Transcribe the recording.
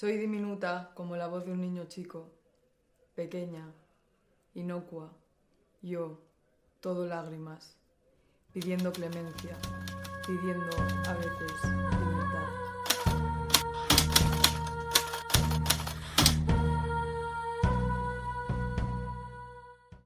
Soy diminuta como la voz de un niño chico, pequeña, inocua, yo, todo lágrimas, pidiendo clemencia, pidiendo a veces.